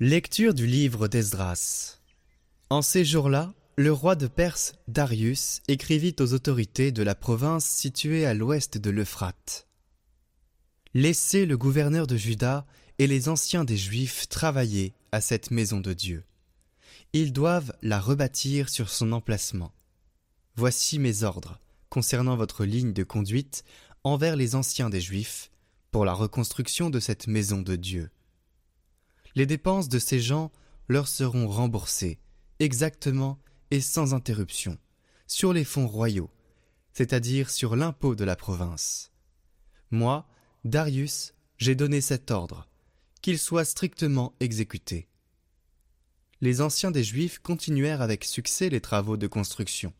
Lecture du livre d'Esdras. En ces jours-là, le roi de Perse, Darius, écrivit aux autorités de la province située à l'ouest de l'Euphrate. Laissez le gouverneur de Juda et les anciens des Juifs travailler à cette maison de Dieu. Ils doivent la rebâtir sur son emplacement. Voici mes ordres concernant votre ligne de conduite envers les anciens des Juifs pour la reconstruction de cette maison de Dieu les dépenses de ces gens leur seront remboursées, exactement et sans interruption, sur les fonds royaux, c'est-à-dire sur l'impôt de la province. Moi, Darius, j'ai donné cet ordre, qu'il soit strictement exécuté. Les anciens des Juifs continuèrent avec succès les travaux de construction,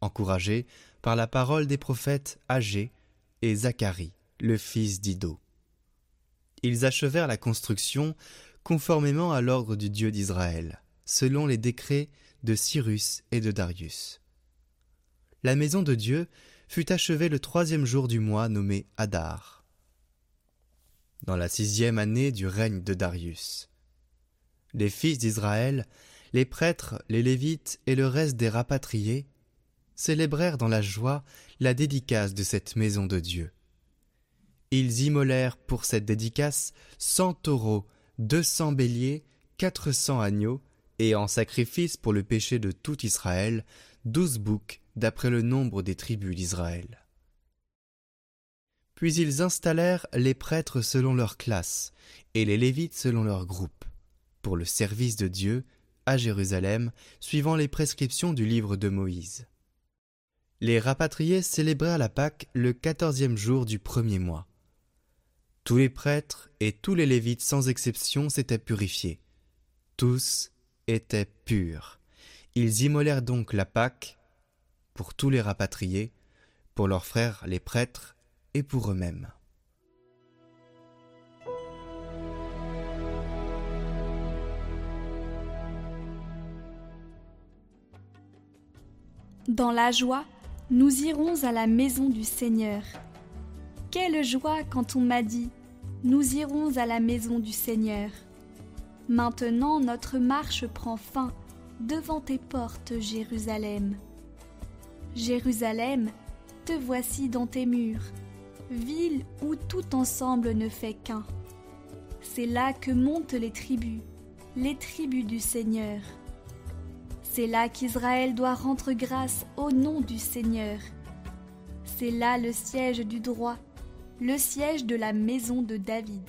encouragés par la parole des prophètes Agé et Zacharie, le fils d'Ido. Ils achevèrent la construction conformément à l'ordre du Dieu d'Israël, selon les décrets de Cyrus et de Darius. La maison de Dieu fut achevée le troisième jour du mois nommé Hadar, dans la sixième année du règne de Darius. Les fils d'Israël, les prêtres, les Lévites et le reste des rapatriés célébrèrent dans la joie la dédicace de cette maison de Dieu. Ils immolèrent pour cette dédicace cent taureaux deux cents béliers, quatre cents agneaux, et en sacrifice pour le péché de tout Israël, douze boucs d'après le nombre des tribus d'Israël. Puis ils installèrent les prêtres selon leur classe, et les Lévites selon leur groupe, pour le service de Dieu à Jérusalem, suivant les prescriptions du livre de Moïse. Les rapatriés célébrèrent la Pâque le quatorzième jour du premier mois. Tous les prêtres et tous les Lévites sans exception s'étaient purifiés. Tous étaient purs. Ils immolèrent donc la Pâque pour tous les rapatriés, pour leurs frères les prêtres et pour eux-mêmes. Dans la joie, nous irons à la maison du Seigneur. Quelle joie quand on m'a dit Nous irons à la maison du Seigneur. Maintenant notre marche prend fin devant tes portes, Jérusalem. Jérusalem, te voici dans tes murs, ville où tout ensemble ne fait qu'un. C'est là que montent les tribus, les tribus du Seigneur. C'est là qu'Israël doit rendre grâce au nom du Seigneur. C'est là le siège du droit le siège de la maison de David.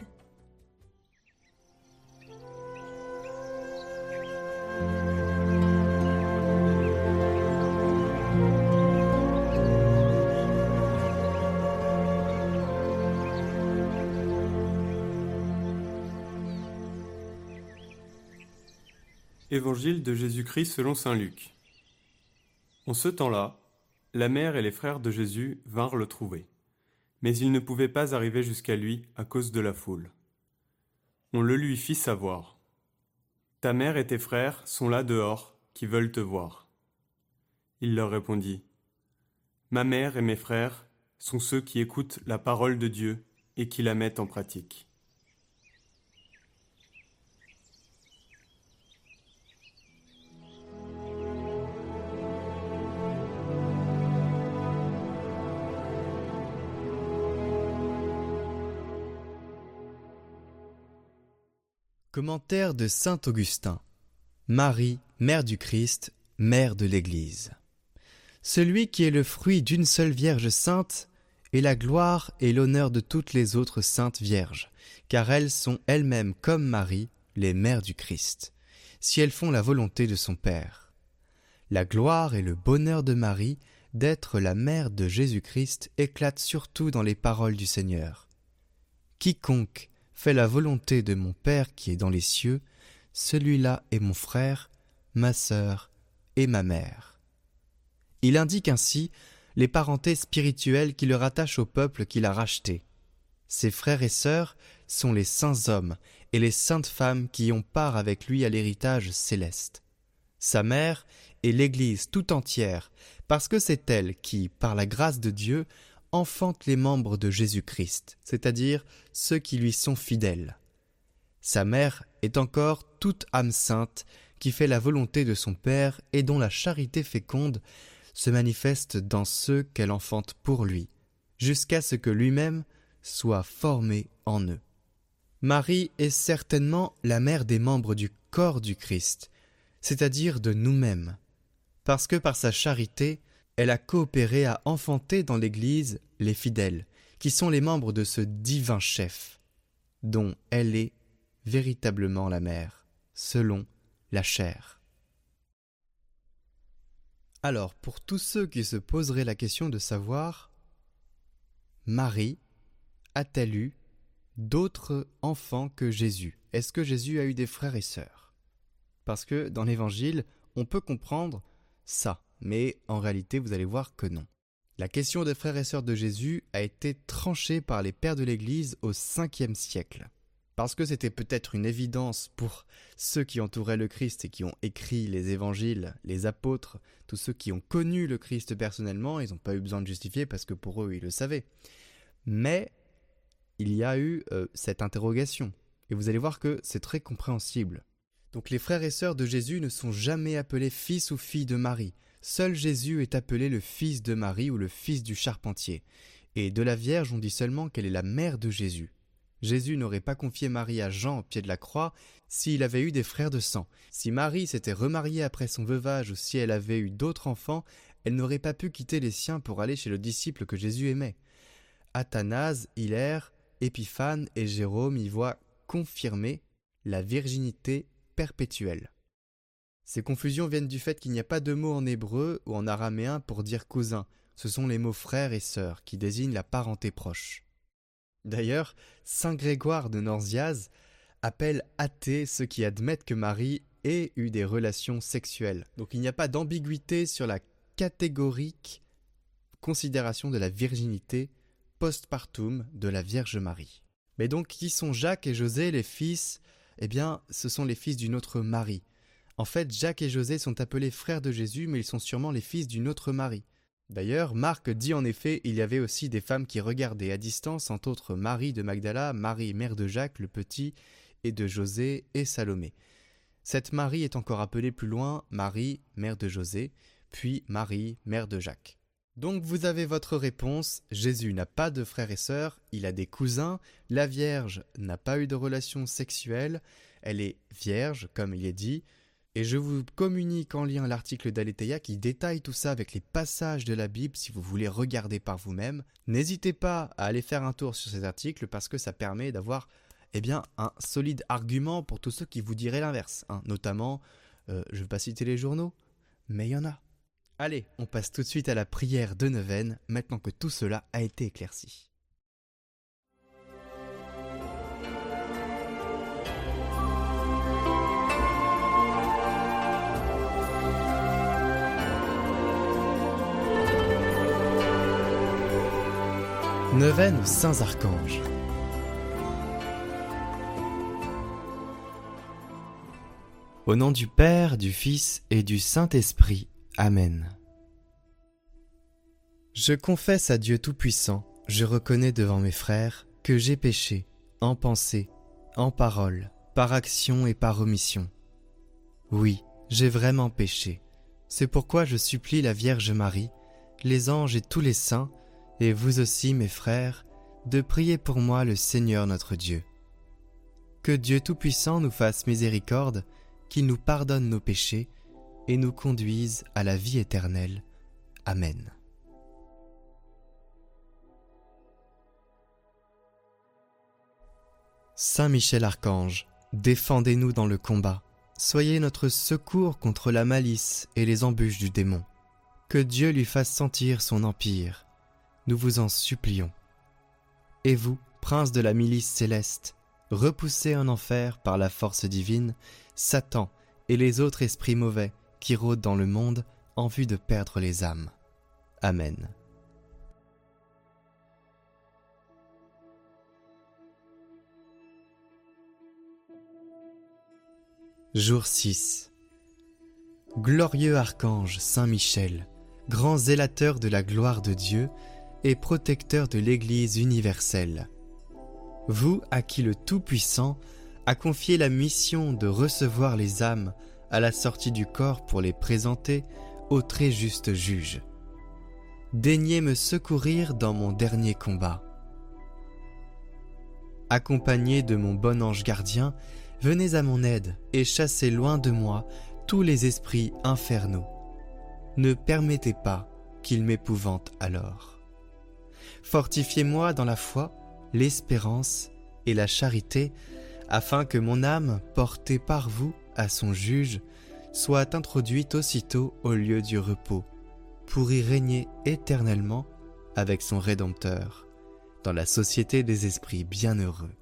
Évangile de Jésus-Christ selon Saint Luc. En ce temps-là, la mère et les frères de Jésus vinrent le trouver mais il ne pouvait pas arriver jusqu'à lui à cause de la foule. On le lui fit savoir. Ta mère et tes frères sont là dehors, qui veulent te voir. Il leur répondit. Ma mère et mes frères sont ceux qui écoutent la parole de Dieu et qui la mettent en pratique. Commentaire de Saint Augustin. Marie, Mère du Christ, Mère de l'Église. Celui qui est le fruit d'une seule Vierge sainte est la gloire et l'honneur de toutes les autres saintes Vierges, car elles sont elles-mêmes comme Marie, les mères du Christ, si elles font la volonté de son Père. La gloire et le bonheur de Marie d'être la mère de Jésus-Christ éclatent surtout dans les paroles du Seigneur. Quiconque fait la volonté de mon Père qui est dans les cieux, Celui-là est mon frère, ma sœur et ma mère. Il indique ainsi les parentés spirituelles qui le rattachent au peuple qu'il a racheté. Ses frères et sœurs sont les saints hommes et les saintes femmes qui ont part avec lui à l'héritage céleste. Sa mère est l'Église tout entière, parce que c'est elle qui, par la grâce de Dieu, enfante les membres de Jésus-Christ, c'est-à-dire ceux qui lui sont fidèles. Sa mère est encore toute âme sainte qui fait la volonté de son Père et dont la charité féconde se manifeste dans ceux qu'elle enfante pour lui, jusqu'à ce que lui-même soit formé en eux. Marie est certainement la mère des membres du corps du Christ, c'est-à-dire de nous-mêmes, parce que par sa charité, elle a coopéré à enfanter dans l'Église les fidèles, qui sont les membres de ce divin chef, dont elle est véritablement la mère, selon la chair. Alors, pour tous ceux qui se poseraient la question de savoir, Marie a-t-elle eu d'autres enfants que Jésus? Est-ce que Jésus a eu des frères et sœurs? Parce que dans l'Évangile, on peut comprendre ça, mais en réalité vous allez voir que non. La question des frères et sœurs de Jésus a été tranchée par les pères de l'Église au 5e siècle. Parce que c'était peut-être une évidence pour ceux qui entouraient le Christ et qui ont écrit les évangiles, les apôtres, tous ceux qui ont connu le Christ personnellement, ils n'ont pas eu besoin de justifier parce que pour eux ils le savaient. Mais il y a eu euh, cette interrogation. Et vous allez voir que c'est très compréhensible. Donc les frères et sœurs de Jésus ne sont jamais appelés fils ou filles de Marie. Seul Jésus est appelé le fils de Marie ou le fils du charpentier. Et de la Vierge on dit seulement qu'elle est la mère de Jésus. Jésus n'aurait pas confié Marie à Jean au pied de la croix s'il avait eu des frères de sang. Si Marie s'était remariée après son veuvage ou si elle avait eu d'autres enfants, elle n'aurait pas pu quitter les siens pour aller chez le disciple que Jésus aimait. Athanase, Hilaire, Épiphane et Jérôme y voient confirmer la virginité perpétuelle. Ces confusions viennent du fait qu'il n'y a pas de mot en hébreu ou en araméen pour dire cousin, ce sont les mots frères et sœurs qui désignent la parenté proche. D'ailleurs, saint Grégoire de Norziaz appelle athée ceux qui admettent que Marie ait eu des relations sexuelles. Donc il n'y a pas d'ambiguïté sur la catégorique considération de la virginité postpartum de la Vierge Marie. Mais donc qui sont Jacques et José, les fils? Eh bien, ce sont les fils d'une autre Marie. En fait, Jacques et José sont appelés frères de Jésus, mais ils sont sûrement les fils d'une autre Marie. D'ailleurs, Marc dit en effet il y avait aussi des femmes qui regardaient à distance, entre autres Marie de Magdala, Marie mère de Jacques le petit, et de José et Salomé. Cette Marie est encore appelée plus loin Marie, mère de José, puis Marie, mère de Jacques. Donc vous avez votre réponse, Jésus n'a pas de frères et sœurs, il a des cousins, la Vierge n'a pas eu de relation sexuelle, elle est vierge, comme il est dit, et je vous communique en lien l'article d'Aletheia qui détaille tout ça avec les passages de la Bible si vous voulez regarder par vous-même. N'hésitez pas à aller faire un tour sur ces articles parce que ça permet d'avoir eh bien, un solide argument pour tous ceux qui vous diraient l'inverse. Hein. Notamment, euh, je ne vais pas citer les journaux, mais il y en a. Allez, on passe tout de suite à la prière de neuvaine, maintenant que tout cela a été éclairci. Neuvaine aux Saints Archanges. Au nom du Père, du Fils et du Saint-Esprit. Amen. Je confesse à Dieu Tout-Puissant, je reconnais devant mes frères que j'ai péché, en pensée, en parole, par action et par omission. Oui, j'ai vraiment péché. C'est pourquoi je supplie la Vierge Marie, les anges et tous les saints, et vous aussi mes frères, de prier pour moi le Seigneur notre Dieu. Que Dieu Tout-Puissant nous fasse miséricorde, qu'il nous pardonne nos péchés, et nous conduise à la vie éternelle. Amen. Saint Michel Archange, défendez-nous dans le combat. Soyez notre secours contre la malice et les embûches du démon. Que Dieu lui fasse sentir son empire. Nous vous en supplions. Et vous, prince de la milice céleste, repoussez en enfer par la force divine Satan et les autres esprits mauvais qui rôdent dans le monde en vue de perdre les âmes. Amen. Jour 6 Glorieux archange Saint Michel, grand zélateur de la gloire de Dieu et protecteur de l'Église universelle, vous à qui le Tout-Puissant a confié la mission de recevoir les âmes à la sortie du corps pour les présenter au très juste juge. Daignez me secourir dans mon dernier combat. Accompagné de mon bon ange gardien, venez à mon aide et chassez loin de moi tous les esprits infernaux. Ne permettez pas qu'ils m'épouvantent alors. Fortifiez-moi dans la foi, l'espérance et la charité, afin que mon âme, portée par vous à son juge, soit introduite aussitôt au lieu du repos, pour y régner éternellement avec son Rédempteur, dans la société des esprits bienheureux.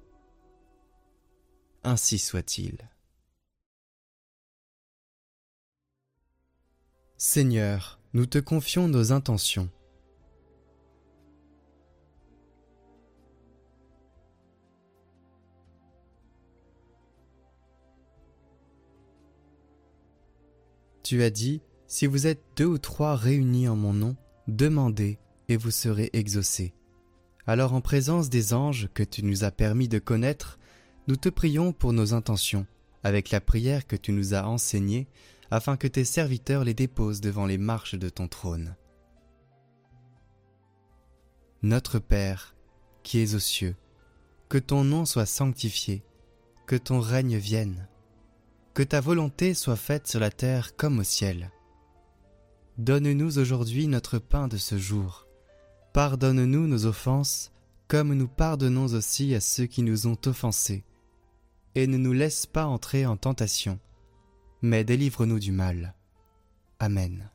Ainsi soit-il. Seigneur, nous te confions nos intentions Tu as dit, si vous êtes deux ou trois réunis en mon nom, demandez et vous serez exaucés. Alors en présence des anges que tu nous as permis de connaître, nous te prions pour nos intentions, avec la prière que tu nous as enseignée, afin que tes serviteurs les déposent devant les marches de ton trône. Notre Père, qui es aux cieux, que ton nom soit sanctifié, que ton règne vienne que ta volonté soit faite sur la terre comme au ciel. Donne-nous aujourd'hui notre pain de ce jour. Pardonne-nous nos offenses, comme nous pardonnons aussi à ceux qui nous ont offensés. Et ne nous laisse pas entrer en tentation, mais délivre-nous du mal. Amen.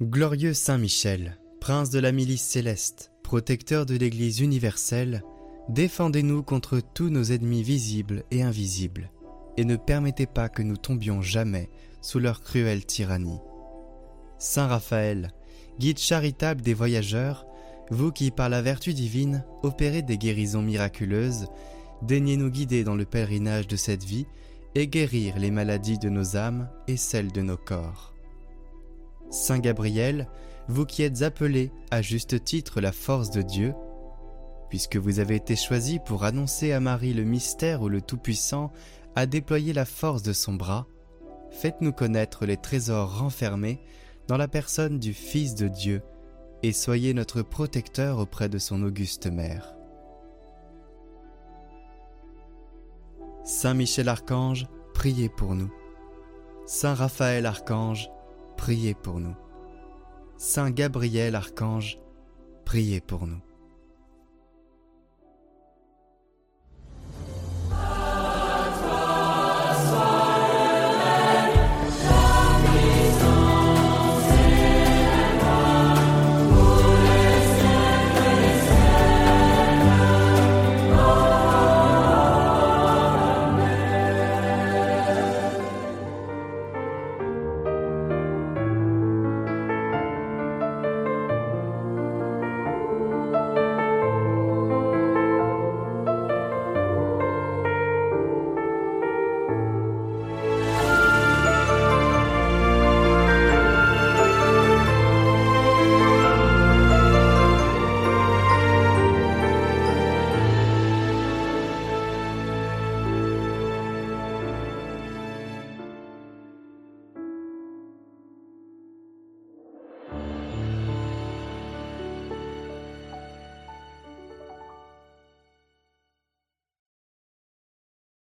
Glorieux Saint Michel, prince de la milice céleste, protecteur de l'Église universelle, Défendez-nous contre tous nos ennemis visibles et invisibles, et ne permettez pas que nous tombions jamais sous leur cruelle tyrannie. Saint Raphaël, guide charitable des voyageurs, vous qui par la vertu divine opérez des guérisons miraculeuses, daignez nous guider dans le pèlerinage de cette vie et guérir les maladies de nos âmes et celles de nos corps. Saint Gabriel, vous qui êtes appelé à juste titre la force de Dieu, puisque vous avez été choisi pour annoncer à Marie le mystère où le Tout-Puissant a déployé la force de son bras, faites-nous connaître les trésors renfermés dans la personne du Fils de Dieu, et soyez notre protecteur auprès de son auguste mère. Saint Michel Archange, priez pour nous. Saint Raphaël Archange, priez pour nous. Saint Gabriel Archange, priez pour nous.